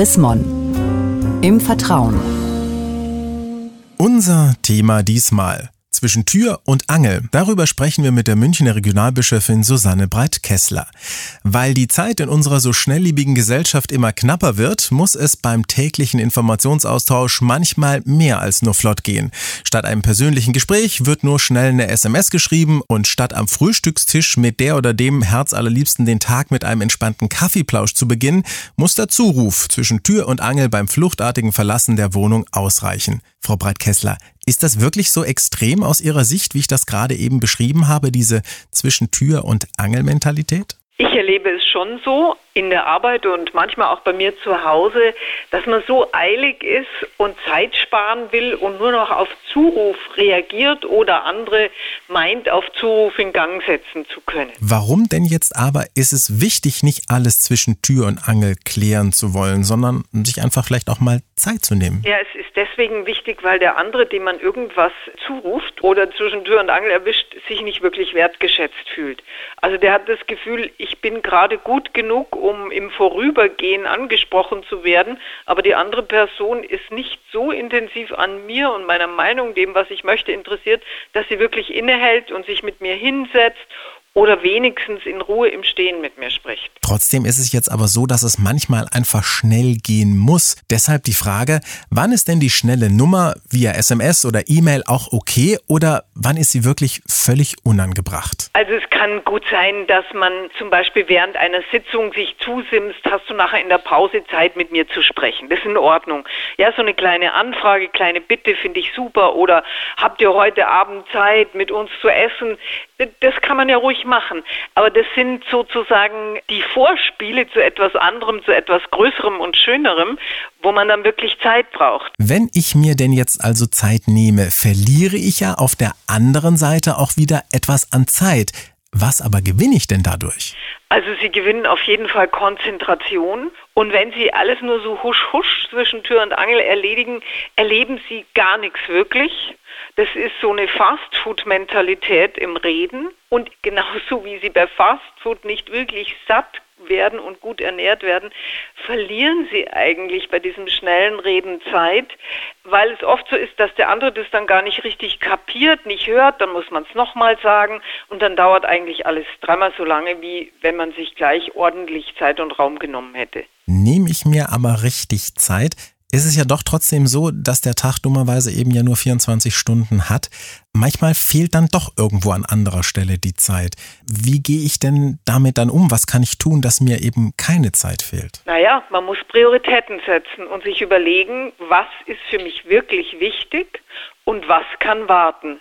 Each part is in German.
Chris. Im Vertrauen. Unser Thema diesmal zwischen Tür und Angel. Darüber sprechen wir mit der Münchner Regionalbischöfin Susanne Breit-Kessler. Weil die Zeit in unserer so schnelllebigen Gesellschaft immer knapper wird, muss es beim täglichen Informationsaustausch manchmal mehr als nur flott gehen. Statt einem persönlichen Gespräch wird nur schnell eine SMS geschrieben und statt am Frühstückstisch mit der oder dem Herzallerliebsten den Tag mit einem entspannten Kaffeeplausch zu beginnen, muss der Zuruf zwischen Tür und Angel beim fluchtartigen Verlassen der Wohnung ausreichen. Frau Breit-Kessler, ist das wirklich so extrem aus Ihrer Sicht, wie ich das gerade eben beschrieben habe, diese zwischen Tür und Angelmentalität? Ich erlebe es schon so in der Arbeit und manchmal auch bei mir zu Hause, dass man so eilig ist und Zeit sparen will und nur noch auf Zuruf reagiert oder andere meint, auf Zuruf in Gang setzen zu können. Warum denn jetzt aber ist es wichtig, nicht alles zwischen Tür und Angel klären zu wollen, sondern sich einfach vielleicht auch mal Zeit zu nehmen? Ja, es ist deswegen wichtig, weil der andere, dem man irgendwas zuruft oder zwischen Tür und Angel erwischt, sich nicht wirklich wertgeschätzt fühlt. Also der hat das Gefühl, ich bin gerade gut genug, um im Vorübergehen angesprochen zu werden, aber die andere Person ist nicht so intensiv an mir und meiner Meinung, dem, was ich möchte, interessiert, dass sie wirklich innehält und sich mit mir hinsetzt oder wenigstens in Ruhe im Stehen mit mir spricht. Trotzdem ist es jetzt aber so, dass es manchmal einfach schnell gehen muss. Deshalb die Frage, wann ist denn die schnelle Nummer via SMS oder E-Mail auch okay oder wann ist sie wirklich völlig unangebracht? Also es kann gut sein, dass man zum Beispiel während einer Sitzung sich zusimst, hast du nachher in der Pause Zeit mit mir zu sprechen. Das ist in Ordnung. Ja, so eine kleine Anfrage, kleine Bitte finde ich super oder habt ihr heute Abend Zeit mit uns zu essen? Das kann man ja ruhig machen. Aber das sind sozusagen die Vorspiele zu etwas anderem, zu etwas Größerem und Schönerem, wo man dann wirklich Zeit braucht. Wenn ich mir denn jetzt also Zeit nehme, verliere ich ja auf der anderen Seite auch wieder etwas an Zeit. Was aber gewinne ich denn dadurch? Also Sie gewinnen auf jeden Fall Konzentration. Und wenn Sie alles nur so husch husch zwischen Tür und Angel erledigen, erleben Sie gar nichts wirklich. Das ist so eine Fastfood-Mentalität im Reden. Und genauso wie Sie bei Fastfood nicht wirklich satt werden und gut ernährt werden, verlieren sie eigentlich bei diesem schnellen Reden Zeit, weil es oft so ist, dass der andere das dann gar nicht richtig kapiert, nicht hört, dann muss man es nochmal sagen und dann dauert eigentlich alles dreimal so lange, wie wenn man sich gleich ordentlich Zeit und Raum genommen hätte. Nehme ich mir aber richtig Zeit, ist es ja doch trotzdem so, dass der Tag dummerweise eben ja nur 24 Stunden hat. Manchmal fehlt dann doch irgendwo an anderer Stelle die Zeit. Wie gehe ich denn damit dann um? Was kann ich tun, dass mir eben keine Zeit fehlt? Naja, man muss Prioritäten setzen und sich überlegen, was ist für mich wirklich wichtig und was kann warten.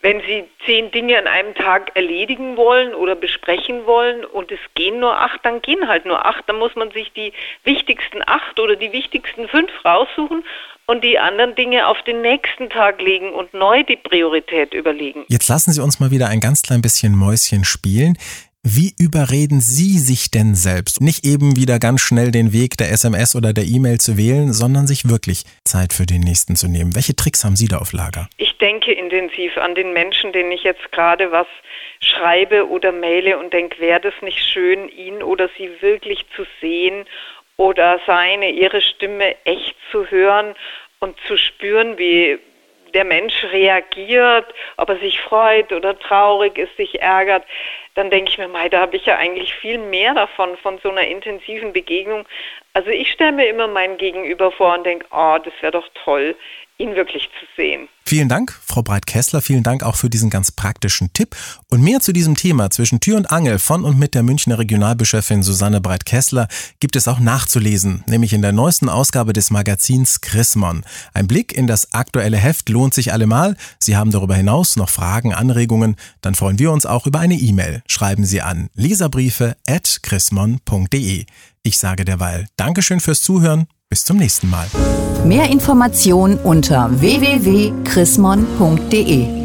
Wenn Sie zehn Dinge an einem Tag erledigen wollen oder besprechen wollen und es gehen nur acht, dann gehen halt nur acht. Dann muss man sich die wichtigsten acht oder die wichtigsten fünf raussuchen und die anderen Dinge auf den nächsten Tag legen und neu die Priorität überlegen. Jetzt lassen Sie uns mal wieder ein ganz klein bisschen Mäuschen spielen. Wie überreden Sie sich denn selbst? Nicht eben wieder ganz schnell den Weg der SMS oder der E-Mail zu wählen, sondern sich wirklich Zeit für den nächsten zu nehmen. Welche Tricks haben Sie da auf Lager? Ich denke intensiv an den Menschen, denen ich jetzt gerade was schreibe oder maile und denke, wäre das nicht schön, ihn oder sie wirklich zu sehen oder seine, ihre Stimme echt zu hören und zu spüren, wie der Mensch reagiert, ob er sich freut oder traurig ist, sich ärgert, dann denke ich mir, mei, da habe ich ja eigentlich viel mehr davon, von so einer intensiven Begegnung. Also ich stelle mir immer meinen Gegenüber vor und denke, oh, das wäre doch toll, ihn wirklich zu sehen. Vielen Dank, Frau Breit-Kessler. Vielen Dank auch für diesen ganz praktischen Tipp. Und mehr zu diesem Thema zwischen Tür und Angel von und mit der Münchner Regionalbischöfin Susanne Breit-Kessler gibt es auch nachzulesen, nämlich in der neuesten Ausgabe des Magazins Chrismon. Ein Blick in das aktuelle Heft lohnt sich allemal. Sie haben darüber hinaus noch Fragen, Anregungen, dann freuen wir uns auch über eine E-Mail. Schreiben Sie an leserbriefe at chrismon.de. Ich sage derweil Dankeschön fürs Zuhören. Bis zum nächsten Mal. Mehr Informationen unter www.chrismon.de